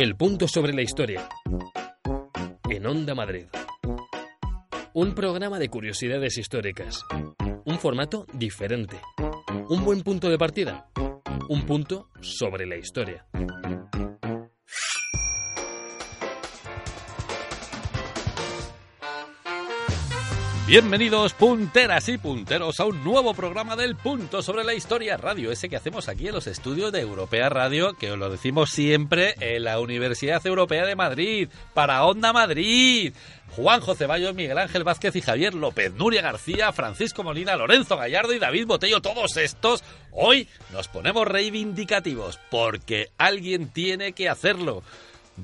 El punto sobre la historia. En Onda Madrid. Un programa de curiosidades históricas. Un formato diferente. Un buen punto de partida. Un punto sobre la historia. Bienvenidos punteras y punteros a un nuevo programa del Punto sobre la Historia Radio, ese que hacemos aquí en los estudios de Europea Radio, que os lo decimos siempre en la Universidad Europea de Madrid, para Onda Madrid. Juan José Ceballos, Miguel Ángel Vázquez y Javier López, Nuria García, Francisco Molina, Lorenzo Gallardo y David Botello, todos estos, hoy nos ponemos reivindicativos, porque alguien tiene que hacerlo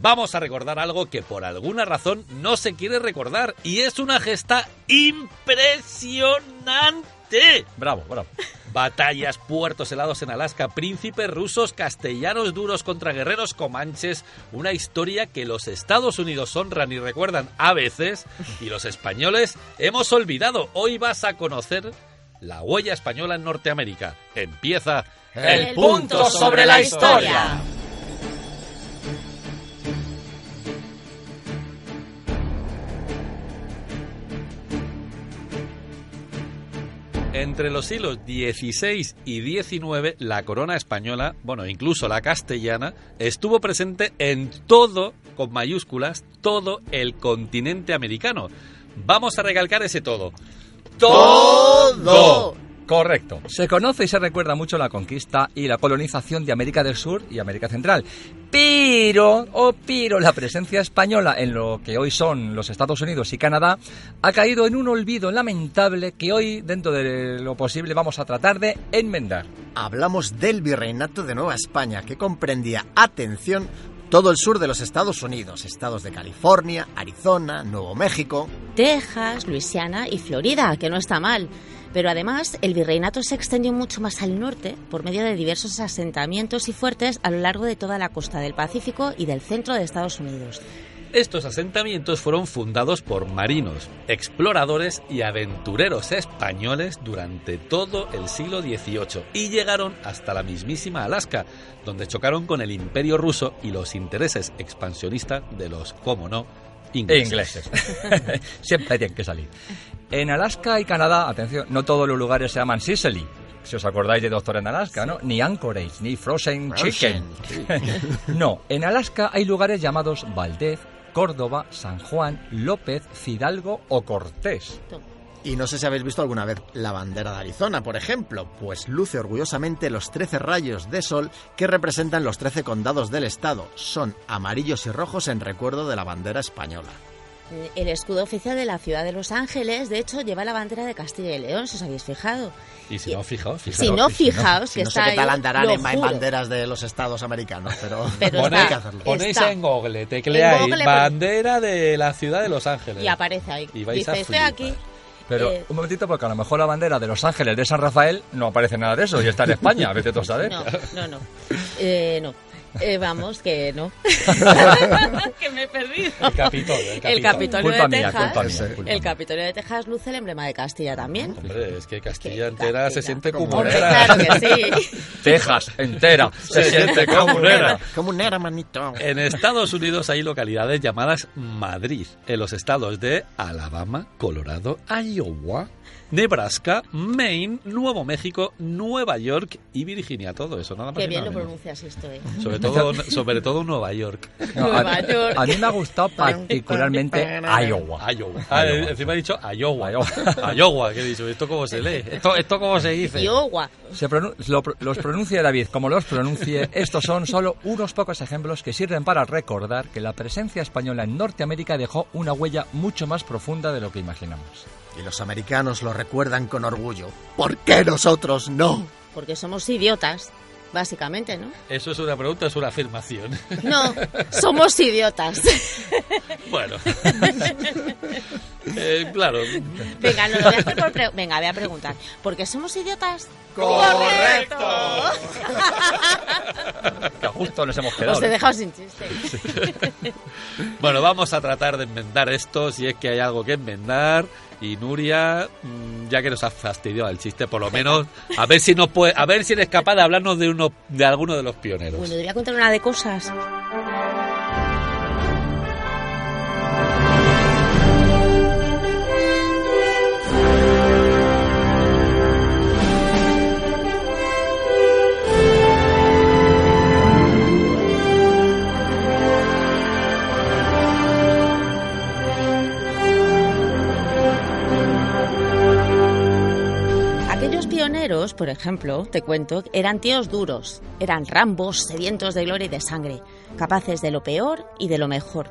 vamos a recordar algo que por alguna razón no se quiere recordar y es una gesta impresionante. Bravo, bravo. Batallas, puertos helados en Alaska, príncipes rusos, castellanos duros contra guerreros comanches, una historia que los Estados Unidos honran y recuerdan a veces y los españoles hemos olvidado. Hoy vas a conocer la huella española en Norteamérica. Empieza el, punto sobre la historia. Entre los siglos XVI y XIX, la corona española, bueno, incluso la castellana, estuvo presente en todo, con mayúsculas, todo el continente americano. Vamos a recalcar ese todo. ¡Todo! Correcto. Se conoce y se recuerda mucho la conquista y la colonización de América del Sur y América Central. Pero, oh, pero la presencia española en lo que hoy son los Estados Unidos y Canadá ha caído en un olvido lamentable que hoy, dentro de lo posible, vamos a tratar de enmendar. Hablamos del Virreinato de Nueva España, que comprendía, atención, todo el sur de los Estados Unidos, estados de California, Arizona, Nuevo México, Texas, Luisiana y Florida, que no está mal. Pero además, el virreinato se extendió mucho más al norte por medio de diversos asentamientos y fuertes a lo largo de toda la costa del Pacífico y del centro de Estados Unidos. Estos asentamientos fueron fundados por marinos, exploradores y aventureros españoles durante todo el siglo XVIII y llegaron hasta la mismísima Alaska, donde chocaron con el imperio ruso y los intereses expansionistas de los, como no, ingleses. ingleses. Siempre tienen que salir. En Alaska y Canadá, atención, no todos los lugares se llaman Sicily. Si os acordáis de Doctor en Alaska, ¿no? Ni Anchorage, ni Frozen, Chicken. no, en Alaska hay lugares llamados Valdez, Córdoba, San Juan, López, Fidalgo o Cortés. Y no sé si habéis visto alguna vez la bandera de Arizona, por ejemplo, pues luce orgullosamente los 13 rayos de sol que representan los 13 condados del estado. Son amarillos y rojos en recuerdo de la bandera española. El escudo oficial de la ciudad de Los Ángeles, de hecho, lleva la bandera de Castilla y León, si os habéis fijado. Y si no, fijaos, fijaos. Si no, fijaos, que no sé qué tal andarán en juro. banderas de los estados americanos, pero, está. hay que hacerlo. Ponéis Está. en Google, tecleáis En Google, bandera de la ciudad de Los Ángeles. Y aparece ahí. Y vais a Dice, estoy flipar. aquí. Pero Eh, un momentito, porque a lo mejor la bandera de Los Ángeles de San Rafael no aparece nada de eso y está en España, vete tú a saber. No, no, no. Eh, no. Eh, vamos, que no. que me he perdido. El Capitolio, el El Capitolio. Capitolio Culpa de mía, Texas. culpa mía, culpa el. Capitolio de Texas luce el emblema de Castilla también. Hombre, es que Castilla Que entera se Castilla. siente Como Hombre, comunera. claro que sí. Texas entera se siente comunera. Comunera, manito. En Estados Unidos hay localidades llamadas Madrid, en los estados de Alabama, Colorado, Iowa, Nebraska, Maine, Nuevo México, Nueva York y Virginia. Todo eso, nada más. Qué bien lo menos. pronuncias esto, eh. Sobre todo, sobre todo Nueva York. No, Nueva a, York. a mí me ha gustado particularmente Iowa. Iowa. Ah, Iowa. encima he dicho Iowa. Iowa. Iowa, ¿qué he dicho? ¿Esto cómo se lee? ¿Esto, esto cómo se dice? Iowa. Se pronun- lo pro- los pronuncie David como los pronuncie, estos son solo unos pocos ejemplos que sirven para recordar que la presencia española en Norteamérica dejó una huella mucho más profunda de lo que imaginamos. Y los americanos lo recuerdan con orgullo. ¿Por qué nosotros no? Porque somos idiotas, básicamente, ¿no? ¿Eso es una pregunta o es una afirmación? No, somos idiotas. bueno. Eh, claro. Venga, no lo voy a hacer por pre- Venga, voy a preguntar. ¿Por qué somos idiotas? ¡Correcto! Que justo nos hemos quedado. Os he dejado sin chiste. Bueno, vamos a tratar de enmendar esto, si es que hay algo que enmendar. Y Nuria, mm, ya que nos has fastidiado el chiste, por lo menos, a ver si nos puede, a ver si eres capaz de hablarnos de uno, de alguno de los pioneros. Bueno, te voy a contar una de cosas. Por ejemplo, te cuento, eran tíos duros, eran rambos, sedientos de gloria y de sangre, capaces de lo peor y de lo mejor.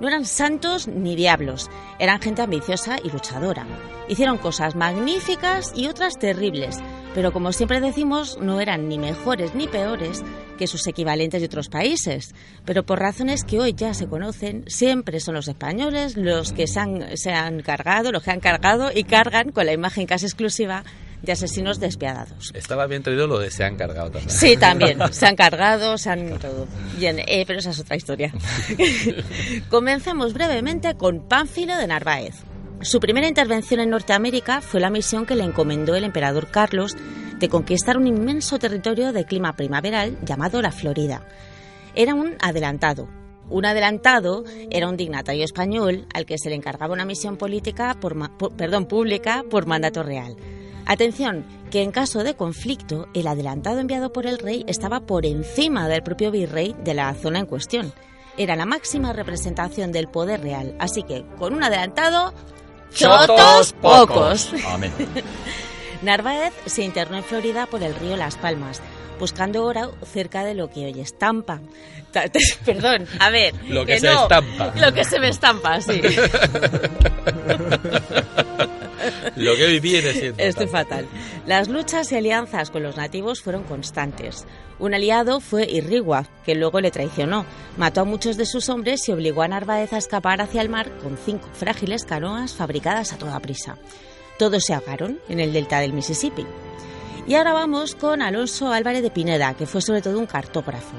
No eran santos ni diablos, eran gente ambiciosa y luchadora. Hicieron cosas magníficas y otras terribles, pero como siempre decimos, no eran ni mejores ni peores que sus equivalentes de otros países. Pero por razones que hoy ya se conocen, siempre son los españoles los que se han, cargado, los que han cargado y cargan con la imagen casi exclusiva de asesinos despiadados. Estaba bien traído lo de se han cargado también. Sí, también. Se han cargado, se han todo. Bien, eh, pero esa es otra historia. Comencemos brevemente con Pánfilo de Narváez. Su primera intervención en Norteamérica fue la misión que le encomendó el emperador Carlos de conquistar un inmenso territorio de clima primaveral llamado la Florida. Era un adelantado. Un adelantado era un dignatario español al que se le encargaba una misión política por, perdón, pública por mandato real. Atención, que en caso de conflicto, el adelantado enviado por el rey estaba por encima del propio virrey de la zona en cuestión. Era la máxima representación del poder real, así que con un adelantado, chotos pocos. Amén. Narváez se internó en Florida por el río Las Palmas, buscando oro cerca de lo que hoy estampa. Perdón, a ver. Lo que, se estampa. Lo que se me estampa, sí. Lo que viene siendo. Estoy fatal. Las luchas y alianzas con los nativos fueron constantes. Un aliado fue Irrigua, que luego le traicionó. Mató a muchos de sus hombres y obligó a Narváez a escapar hacia el mar con cinco frágiles canoas fabricadas a toda prisa. Todos se ahogaron en el delta del Mississippi. Y ahora vamos con Alonso Álvarez de Pineda, que fue sobre todo un cartógrafo.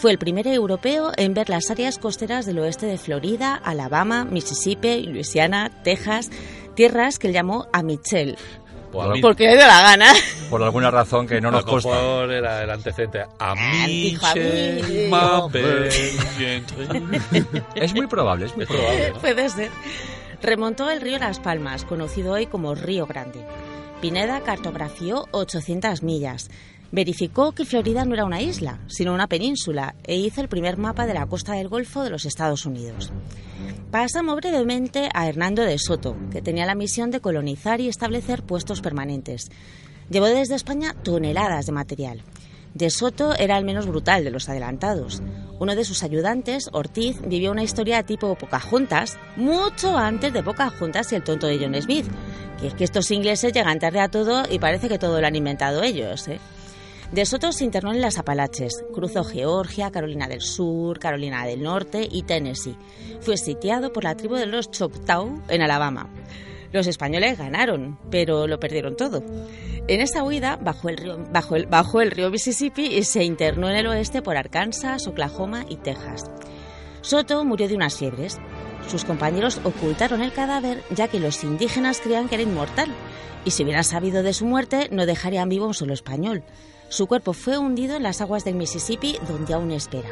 Fue el primer europeo en ver las áreas costeras del oeste de Florida, Alabama, Mississippi, Luisiana, Texas, tierras que él llamó a Michelle. porque le dio la gana. Por alguna razón que no nos consta. era el antecedente. A Es muy probable, es muy probable. Puede ser. Remontó el río Las Palmas, conocido hoy como Río Grande. Pineda cartografió 800 millas. Verificó que Florida no era una isla, sino una península, e hizo el primer mapa de la costa del Golfo de los Estados Unidos. Pasamos brevemente a Hernando de Soto, que tenía la misión de colonizar y establecer puestos permanentes. Llevó desde España toneladas de material. De Soto era el menos brutal de los adelantados. Uno de sus ayudantes, Ortiz, vivió una historia tipo Pocahontas, mucho antes de Pocahontas y el tonto de John Smith. Que es que estos ingleses llegan tarde a todo y parece que todo lo han inventado ellos. ¿eh? De Soto se internó en las Apalaches, cruzó Georgia, Carolina del Sur, Carolina del Norte y Tennessee. Fue sitiado por la tribu de los Choctaw en Alabama. Los españoles ganaron, pero lo perdieron todo. En esa huida bajó el, río, el, el río Mississippi y se internó en el oeste por Arkansas, Oklahoma y Texas. Soto murió de unas fiebres. Sus compañeros ocultaron el cadáver ya que los indígenas creían que era inmortal y si hubieran sabido de su muerte no dejarían vivo un solo español. Su cuerpo fue hundido en las aguas del Mississippi, donde aún espera.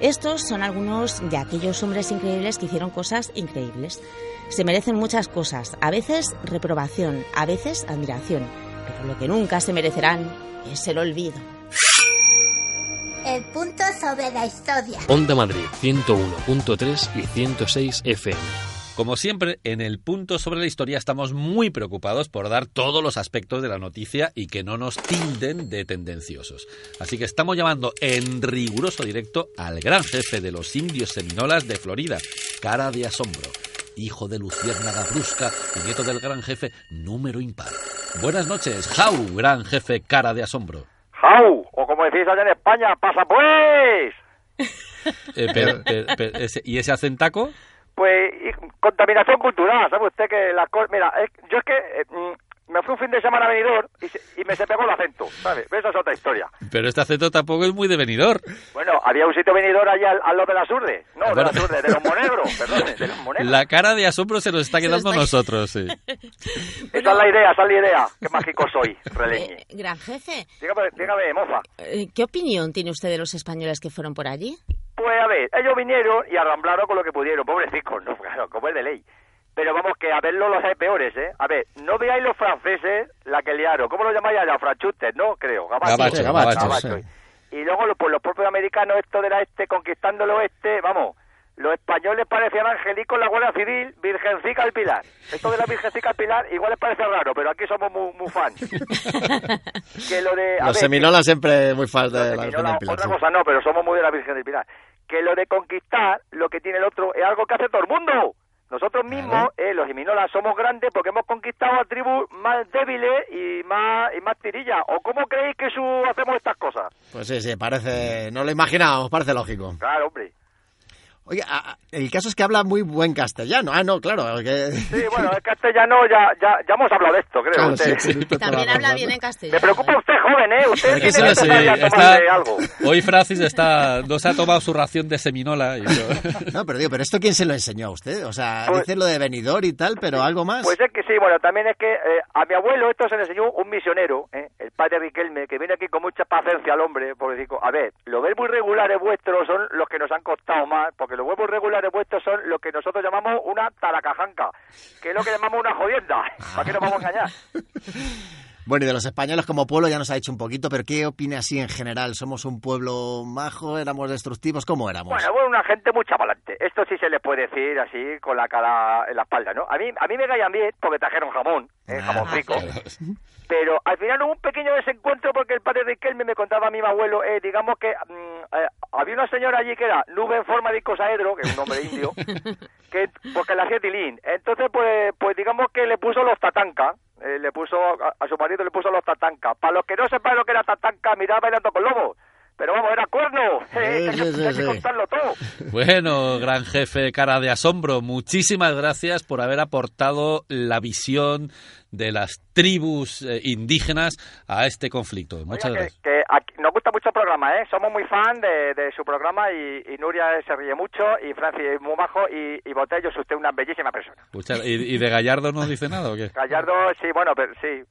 Estos son algunos de aquellos hombres increíbles que hicieron cosas increíbles. Se merecen muchas cosas, a veces reprobación, a veces admiración, pero lo que nunca se merecerán es el olvido. El punto sobre la historia. Onda Madrid 101.3 y 106 FM. Como siempre, en el punto sobre la historia estamos muy preocupados por dar todos los aspectos de la noticia y que no nos tilden de tendenciosos. Así que estamos llamando en riguroso directo al gran jefe de los indios seminolas de Florida, Cara de Asombro, hijo de Luciérnaga Brusca y nieto del gran jefe número impar. Buenas noches, Jau, gran jefe Cara de Asombro. Jau, o como decís allá en España, pasa pues. Eh, ¿Y ese acentaco? Pues contaminación cultural, ¿sabe usted que la mira, yo es que eh, mm, me fui un fin de semana a Benidorm y, me se pegó el acento, ¿sabes? Esa es otra historia. Pero este acento tampoco es muy de Benidorm. Bueno, había un sitio Benidorm allá al, lado de la Surde, no, de la Surde, de los Monegros, perdón, de los Monegros. La cara de asombro se nos está quedando a nosotros, sí. Esa es la idea, esa es la idea, qué mágico soy, Releñe. Eh, gran jefe. Dígame, dígame, moza. Eh, ¿Qué opinión tiene usted de los españoles que fueron por allí? Pues a ver, ellos vinieron y arramblaron con lo que pudieron, pobrecicos, ¿no? Claro, como es de ley. Pero vamos, que a verlo los hay peores, ¿eh? A ver, no veáis los franceses la que liaron. ¿Cómo lo llamáis allá? Franchutes, ¿no? Creo. Gabacho. Gabacho, Y luego pues, los propios americanos, esto de la este, conquistando el oeste, vamos, los españoles parecían angelicos la Guardia Civil, Virgencica al Pilar. Esto de la Virgencica al Pilar igual les parece raro, pero aquí somos muy, muy fans. que lo de, a Los ver, seminolas siempre muy fans de la Virgen del Pilar. Otra sí. cosa no, pero somos muy de la Virgen del Pilar. Que lo de conquistar, lo que tiene el otro, es algo que hace todo el mundo. Nosotros mismos, eh, los seminolas, somos grandes porque hemos conquistado a tribus más débiles y más y más tirillas. ¿O cómo creéis que su, hacemos estas cosas? Pues sí, sí, parece... No lo imaginábamos, parece lógico. Claro, hombre. Oye, el caso es que habla muy buen castellano. Ah, no, claro. Que... Sí, bueno, el castellano ya, ya, ya hemos hablado de esto, creo. Claro, usted. sí, sí, También la habla bien en Me castellano. preocupa usted, joven, ¿eh? Usted tiene se que a está- algo. Hoy Francis está, no se ha tomado su ración de seminola. Y yo- No, pero digo, ¿pero esto quién se lo enseñó a usted? O sea, Pues- dice lo de venidor y tal, pero algo más. Pues es que sí, bueno, también es que eh, a mi abuelo esto se le enseñó un misionero, ¿eh? el padre Riquelme, que viene aquí con mucha paciencia al hombre, porque digo, a ver, los verbos irregulares vuestros son los que nos han costado más, porque los verbos regulares vuestros son lo que nosotros llamamos una taracajanca, que es lo que llamamos una jodienda, ¿para qué nos vamos a engañar? Bueno, y de los españoles como pueblo ya nos ha dicho un poquito, pero ¿qué opina así en general? ¿Somos un pueblo majo? ¿Éramos destructivos? ¿Cómo éramos? Bueno, bueno, una gente muy chavalante. Esto sí se le puede decir así, con la cara en la espalda, ¿no? A mí, a mí me caían bien porque trajeron jamón, ¿eh? Ah, jamón rico. Pero al final hubo un pequeño desencuentro porque el padre Riquelme me contaba a mi abuelo, eh, digamos que mm, eh, había una señora allí que era nube en forma de icosaedro, que es un nombre indio, que porque la hacía tilín. Entonces, pues, pues digamos que le puso los tatanca, eh, le puso a, a su marido le puso los tatanca. Para los que no sepan lo que era tatanca, mirad bailando con lobos. Pero vamos, era cuerno. Eh, Sí, sí. contarlo todo. Bueno, gran jefe, cara de asombro, muchísimas gracias por haber aportado la visión de las tribus eh, indígenas a este conflicto. Muchas Oiga, gracias. que, que aquí- nos gusta mucho el programa, ¿eh? Somos muy fan de, de su programa y, y Nuria se ríe mucho y Francis es muy bajo y, y Botello es usted una bellísima persona. Muchas- ¿Y, y de Gallardo no dice nada o qué? Gallardo, sí, bueno, pero sí.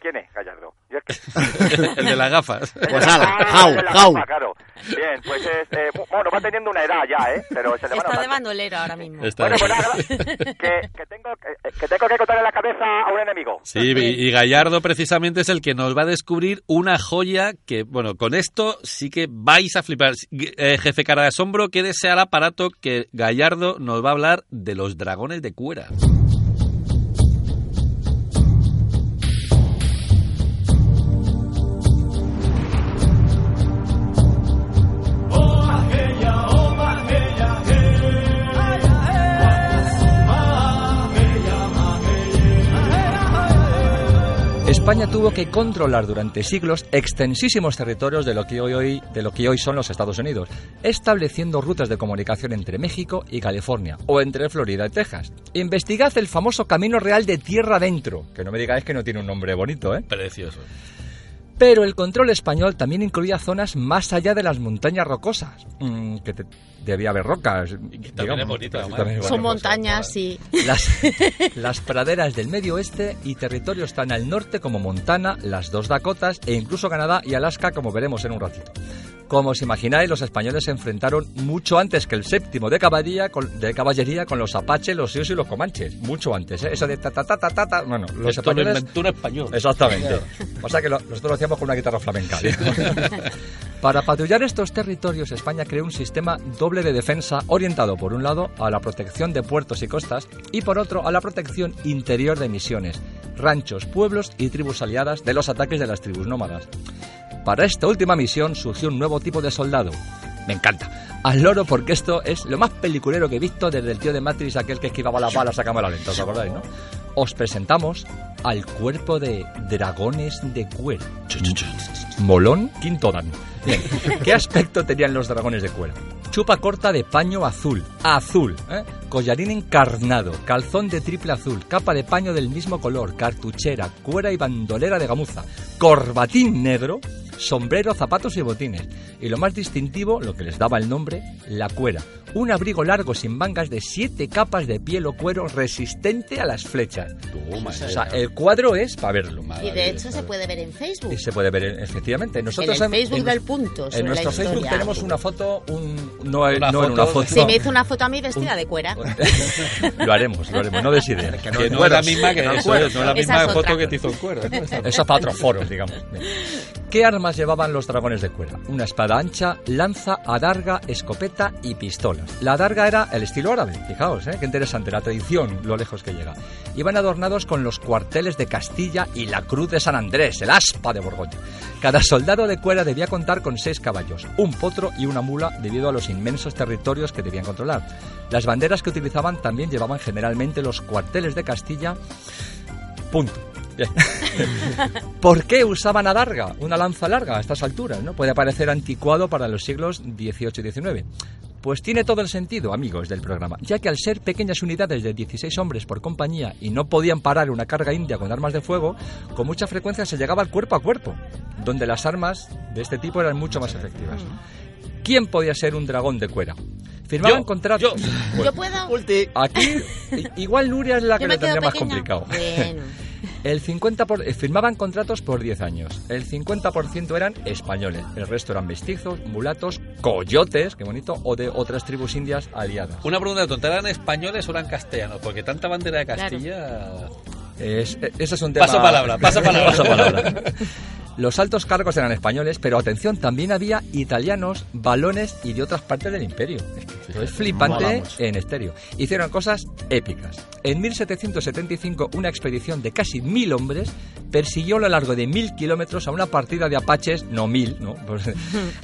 ¿Quién es Gallardo? Yo es que... El de las gafas. Pues ala, jau, jau. claro. Bien, pues es, eh, bueno, va teniendo una edad ya, ¿eh? Pero se le va Está de bandolero ahora mismo. Está Bueno, pues nada, que, que tengo, que, que tengo que cortarle la cabeza a un enemigo. Sí, y, y Gallardo precisamente es el que nos va a descubrir una joya que, bueno, con esto sí que vais a flipar. Eh, jefe cara de asombro, quédese al aparato que Gallardo nos va a hablar de los dragones de cuera. España tuvo que controlar durante siglos extensísimos territorios de lo que hoy, de lo que hoy son los Estados Unidos, estableciendo rutas de comunicación entre México y California, o entre Florida y Texas. Investigad el famoso Camino Real de Tierra Adentro, que no me digáis que no tiene un nombre bonito, ¿eh? Precioso. Pero el control español también incluía zonas más allá de las montañas rocosas, mm, que te- debía haber rocas. también es bonito, además. también es Son montañas, sí. Las, las praderas del medio oeste y territorios tan al norte como Montana, las dos Dakotas e incluso Canadá y Alaska, como veremos en un ratito. Como os imagináis, los españoles se enfrentaron mucho antes que el séptimo de caballería con, de caballería con los apaches, los sios y los comanches. Mucho antes, ¿eh? Eso de ta ta ta ta ta, ta. Bueno, los Esto lo españoles... inventó un español. Exactamente. O sea que lo- nosotros lo hacíamos con una guitarra flamenca. Para patrullar estos territorios, España creó un sistema doble de defensa orientado, por un lado, a la protección de puertos y costas y, por otro, a la protección interior de misiones, ranchos, pueblos y tribus aliadas de los ataques de las tribus nómadas. Para esta última misión surgió un nuevo tipo de soldado. Me encanta. Al loro porque esto es lo más peliculero que he visto desde el tío de Matrix, aquel que esquivaba las balas a cámara lenta, ¿os acordáis, no? Os presentamos al cuerpo de dragones de cuero. Molón Quinto Dan. Bien, ¿qué aspecto tenían los dragones de cuero? Chupa corta de paño azul, azul, ¿eh? collarín encarnado, calzón de triple azul, capa de paño del mismo color, cartuchera, cuera y bandolera de gamuza, corbatín negro, sombrero, zapatos y botines. Y lo más distintivo, lo que les daba el nombre, la cuera. Un abrigo largo sin mangas de siete capas de piel o cuero resistente a las flechas. Toma, O sea, el cuadro es para verlo. Y de hecho se puede ver en Facebook. Y se puede ver, efectivamente. Nosotros en el Facebook en- del punto. en nuestro la Facebook tenemos una foto, un, no, Una no en una foto. foto. Sí, me hizo una foto a mí vestida de cuera. lo haremos, lo haremos, no des idea. Que no Que en no es la misma que no en eso es, no es la misma foto otra. que te hizo en cuero. ¿no? Eso es para otros foros, digamos. ¿Qué armas llevaban los dragones de cuera? Una espada ancha, lanza, adarga, escopeta y pistolas. La adarga era el estilo árabe, fijaos, ¿eh? qué interesante, la tradición, lo lejos que llega. Iban adornados con los cuarteles de Castilla y la cruz de San Andrés, el aspa de Borgoña. Cada soldado de cuera debía contar con seis caballos, un potro y una mula debido a los inmensos territorios que debían controlar. Las banderas que utilizaban también llevaban generalmente los cuarteles de Castilla. Punto. Bien. ¿Por qué usaban adarga, una lanza larga a estas alturas? ¿no? Puede parecer anticuado para los siglos XVIII y XIX. Pues tiene todo el sentido, amigos del programa, ya que al ser pequeñas unidades de 16 hombres por compañía y no podían parar una carga india con armas de fuego, con mucha frecuencia se llegaba al cuerpo a cuerpo, donde las armas de este tipo eran mucho más efectivas. ¿Quién podía ser un dragón de cuera? Firmaban Yo, contratos. yo. ¿Yo puedo? Ulti. Aquí, igual Nuria es la que quedo tendría más complicado. Bueno. El 50 por- eh, firmaban contratos por 10 años. El 50% eran españoles. El resto eran mestizos, mulatos, coyotes, qué bonito, o de otras tribus indias aliadas. Una pregunta tonta, ¿eran españoles o eran castellanos? Porque tanta bandera de Castilla... Es- eh, ese es un tema. Paso palabra, paso palabra. Paso palabra. Los altos cargos eran españoles, pero atención, también había italianos, balones y de otras partes del imperio. Es que esto es Mola flipante mucho. en estéreo. Hicieron cosas épicas. En 1775, una expedición de casi mil hombres persiguió a lo largo de mil kilómetros a una partida de apaches, no mil, ¿no? Pues,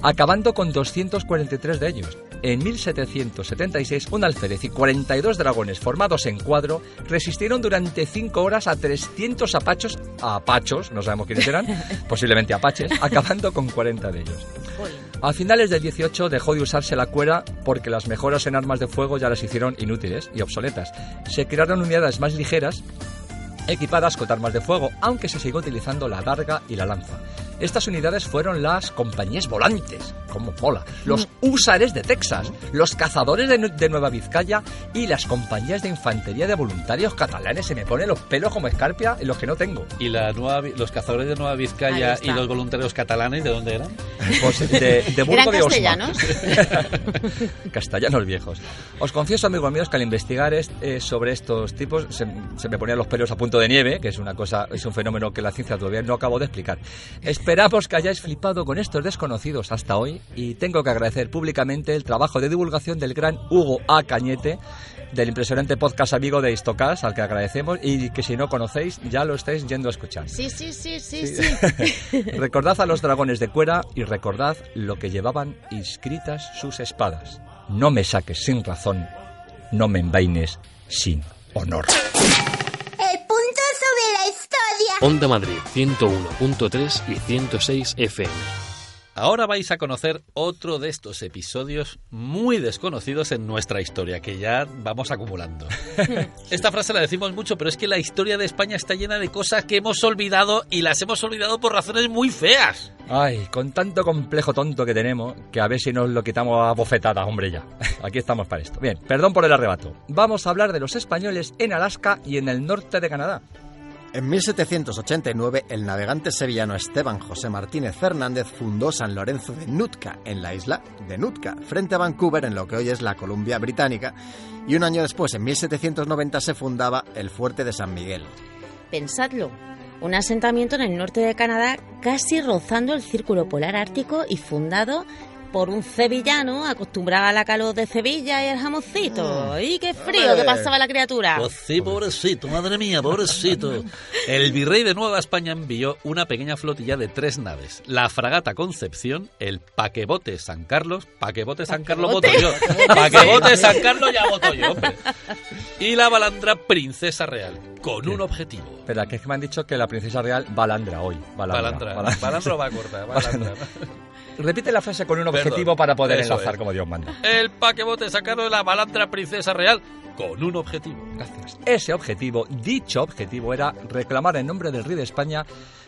acabando con 243 de ellos. En 1776, un alférez y 42 dragones formados en cuadro resistieron durante 5 horas a 300 apachos, apachos, no sabemos quiénes eran, posiblemente apaches, acabando con 40 de ellos. A finales del 18 dejó de usarse la cuera porque las mejoras en armas de fuego ya las hicieron inútiles y obsoletas. Se crearon unidades más ligeras equipadas con armas de fuego, aunque se sigue utilizando la darga y la lanza. Estas unidades fueron las compañías volantes, como mola, los húsares de Texas, los cazadores de, Nu- de Nueva Vizcaya y las compañías de infantería de voluntarios catalanes. Se me ponen los pelos como escarpia en los que no tengo. ¿Y la nueva, los cazadores de Nueva Vizcaya y los voluntarios catalanes de dónde eran? Pues de, de Burgo ¿Eran de Osma. castellanos? Castellanos viejos. Os confieso, amigos míos, que al investigar est- eh, sobre estos tipos se, se me ponían los pelos a punto de nieve, que es una cosa, es un fenómeno que la ciencia todavía no acabó de explicar. Esperamos que hayáis flipado con estos desconocidos hasta hoy y tengo que agradecer públicamente el trabajo de divulgación del gran Hugo A. Cañete, del impresionante podcast amigo de Histocast, al que agradecemos y que si no conocéis ya lo estáis yendo a escuchar. Sí, sí, sí, sí, sí. recordad a los dragones de cuera y recordad lo que llevaban inscritas sus espadas. No me saques sin razón, no me envaines sin honor. Onda Madrid 101.3 y 106 FM. Ahora vais a conocer otro de estos episodios muy desconocidos en nuestra historia, que ya vamos acumulando. Esta frase la decimos mucho, pero es que la historia de España está llena de cosas que hemos olvidado y las hemos olvidado por razones muy feas. Ay, con tanto complejo tonto que tenemos, que a ver si nos lo quitamos a bofetadas, hombre ya. Aquí estamos para esto. Bien, perdón por el arrebato. Vamos a hablar de los españoles en Alaska y en el norte de Canadá. En 1789, el navegante sevillano Esteban José Martínez Fernández fundó San Lorenzo de Nootka, en la isla de Nootka, frente a Vancouver, en lo que hoy es la Columbia Británica, y un año después, en 1790, se fundaba el fuerte de San Miguel. Pensadlo. Un asentamiento en el norte de Canadá casi rozando el círculo polar ártico y fundado por un sevillano acostumbrado a la calor de Sevilla y el jamoncito. ¡Y qué frío que pasaba la criatura! Pues sí, pobrecito, madre mía, pobrecito. El virrey de Nueva España envió una pequeña flotilla de tres naves. La fragata Concepción, el paquebote San Carlos, paquebote San Carlos voto yo, paquebote San Carlos ya voto yo, hombre. Y la balandra Princesa Real, con un objetivo. Espera, que es que me han dicho que la princesa real balandra hoy. Balandra. Balandra, balandra va corta, balandra. Repite la frase con un Perdón, objetivo para poder enlazar es. como Dios manda. El paquebote San Carlos, la balandra Princesa Real, con un objetivo. Gracias. Ese objetivo, dicho objetivo, era reclamar en nombre del rey de España,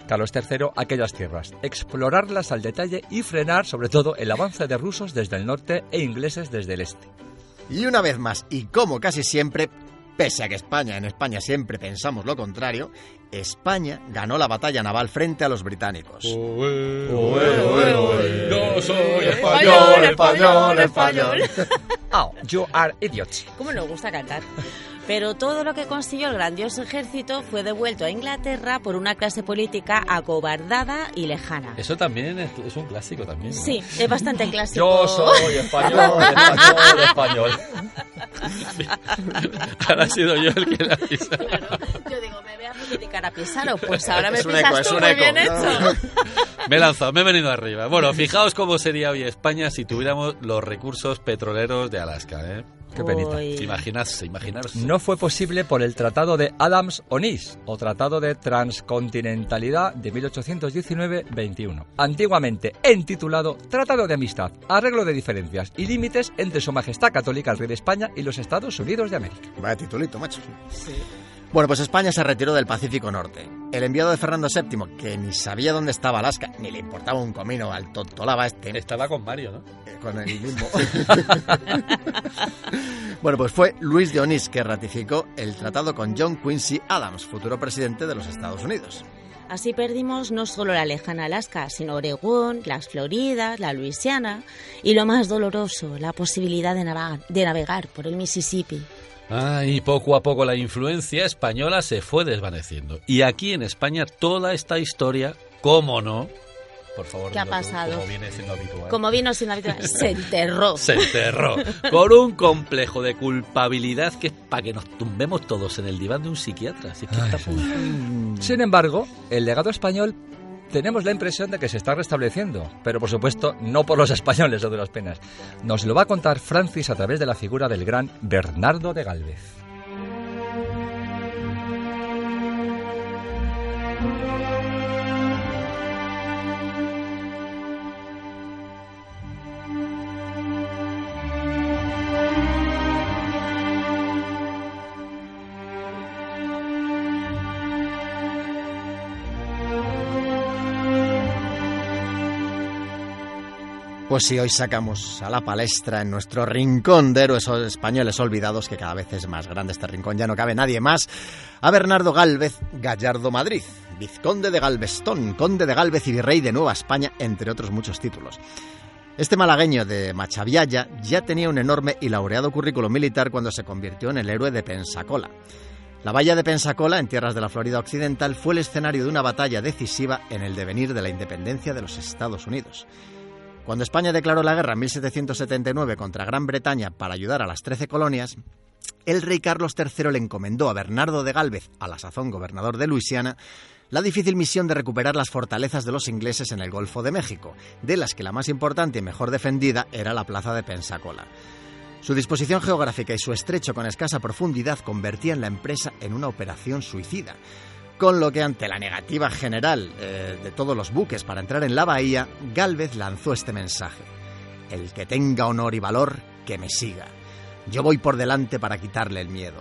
Carlos III, aquellas tierras, explorarlas al detalle y frenar, sobre todo, el avance de rusos desde el norte e ingleses desde el este. Y una vez más, y como casi siempre, pese a que España, en España siempre pensamos lo contrario, España ganó la batalla naval frente a los británicos. Yo soy Español, español, español. Oh, you are idiots. ¿Cómo nos gusta cantar? Pero todo lo que consiguió el grandioso ejército fue devuelto a Inglaterra por una clase política acobardada y lejana. Eso también es, es un clásico también. ¿no? Sí, es bastante clásico. Yo soy español, español, español. Ahora he sido yo el que la pisa. Claro. Yo digo, me voy a criticar a Pisaro. Pues ahora me Es un pisas eco, tú es un muy eco. bien hecho. Me he lanzado, me he venido arriba. Bueno, fijaos cómo sería hoy España si tuviéramos los recursos petroleros de Alaska, ¿eh? Qué penita. Imaginarse, imaginarse. No fue posible por el Tratado de Adams-Onís o Tratado de Transcontinentalidad de 1819-21, antiguamente entitulado Tratado de Amistad, Arreglo de Diferencias y Límites entre Su Majestad Católica el Rey de España y los Estados Unidos de América. Vaya titulito, macho. Bueno, pues España se retiró del Pacífico Norte. El enviado de Fernando VII, que ni sabía dónde estaba Alaska, ni le importaba un comino al tontolaba este, Estaba con Mario, ¿no? eh, con el mismo. bueno, pues fue Luis de Onís que ratificó el tratado con John Quincy Adams, futuro presidente de los Estados Unidos. Así perdimos no solo la lejana Alaska, sino Oregón, las Floridas, la Luisiana y lo más doloroso, la posibilidad de, de navegar por el Mississippi. Ah, y poco a poco la influencia española se fue desvaneciendo. Y aquí en España toda esta historia, cómo no, por favor, ¿Qué ha tú, pasado? como viene siendo habitual. Como vino sin habitual, se enterró. Se enterró con un complejo de culpabilidad que es para que nos tumbemos todos en el diván de un psiquiatra. Así que está muy- Sin embargo, el legado español tenemos la impresión de que se está restableciendo, pero por supuesto no por los españoles de las penas. Nos lo va a contar Francis a través de la figura del gran Bernardo de Galvez. Pues sí, hoy sacamos a la palestra en nuestro rincón de héroes españoles olvidados, que cada vez es más grande este rincón, ya no cabe nadie más, a Bernardo Gálvez Gallardo Madrid, vizconde de Galvestón, conde de Gálvez y virrey de Nueva España, entre otros muchos títulos. Este malagueño de Machavialla ya tenía un enorme y laureado currículum militar cuando se convirtió en el héroe de Pensacola. La valla de Pensacola, en tierras de la Florida Occidental, fue el escenario de una batalla decisiva en el devenir de la independencia de los Estados Unidos. Cuando España declaró la guerra en 1779 contra Gran Bretaña para ayudar a las Trece colonias, el rey Carlos III le encomendó a Bernardo de Gálvez, a la sazón gobernador de Luisiana, la difícil misión de recuperar las fortalezas de los ingleses en el Golfo de México, de las que la más importante y mejor defendida era la plaza de Pensacola. Su disposición geográfica y su estrecho con escasa profundidad convertían la empresa en una operación suicida, con lo que ante la negativa general eh, de todos los buques para entrar en la bahía, Gálvez lanzó este mensaje. El que tenga honor y valor, que me siga. Yo voy por delante para quitarle el miedo.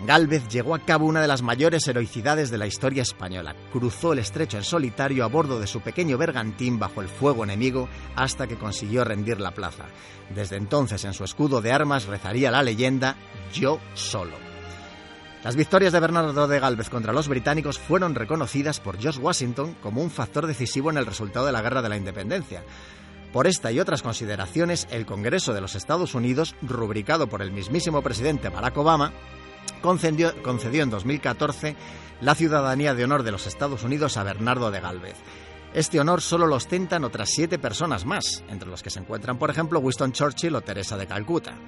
Gálvez llegó a cabo una de las mayores heroicidades de la historia española. Cruzó el estrecho en solitario a bordo de su pequeño bergantín bajo el fuego enemigo hasta que consiguió rendir la plaza. Desde entonces en su escudo de armas rezaría la leyenda Yo solo. Las victorias de Bernardo de Gálvez contra los británicos fueron reconocidas por George Washington como un factor decisivo en el resultado de la Guerra de la Independencia. Por esta y otras consideraciones, el Congreso de los Estados Unidos, rubricado por el mismísimo presidente Barack Obama, concedió, concedió en 2014 la ciudadanía de honor de los Estados Unidos a Bernardo de Gálvez. Este honor solo lo ostentan otras siete personas más, entre los que se encuentran, por ejemplo, Winston Churchill o Teresa de Calcuta.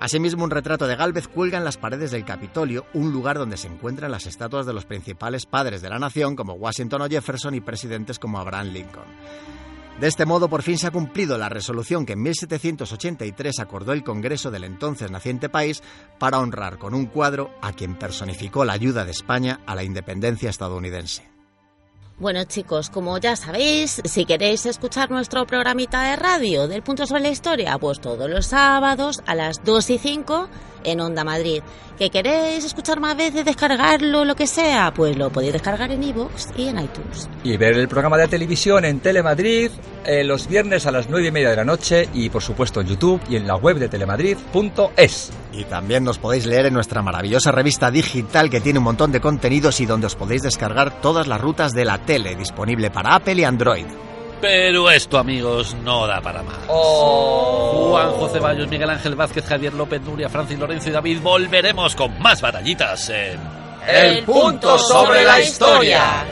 Asimismo, un retrato de Gálvez cuelga en las paredes del Capitolio, un lugar donde se encuentran las estatuas de los principales padres de la nación, como Washington o Jefferson, y presidentes como Abraham Lincoln. De este modo, por fin se ha cumplido la resolución que en 1783 acordó el Congreso del entonces naciente país para honrar con un cuadro a quien personificó la ayuda de España a la independencia estadounidense. Bueno chicos, como ya sabéis, si queréis escuchar nuestro programita de radio del Punto sobre la Historia, pues todos los sábados a las 2 y 5 en Onda Madrid. ¿Que queréis escuchar más veces, descargarlo, lo que sea? Pues lo podéis descargar en iVoox y en iTunes. Y ver el programa de televisión en Telemadrid eh, los viernes a las nueve y media de la noche y por supuesto en YouTube y en la web de telemadrid.es. Y también nos podéis leer en nuestra maravillosa revista digital que tiene un montón de contenidos y donde os podéis descargar todas las rutas de la tele disponible para Apple y Android. Pero esto, amigos, no da para más. Oh. Juan José Ceballos, Miguel Ángel Vázquez, Javier López, Nuria, Francis Lorenzo y David volveremos con más batallitas en... El punto sobre la historia.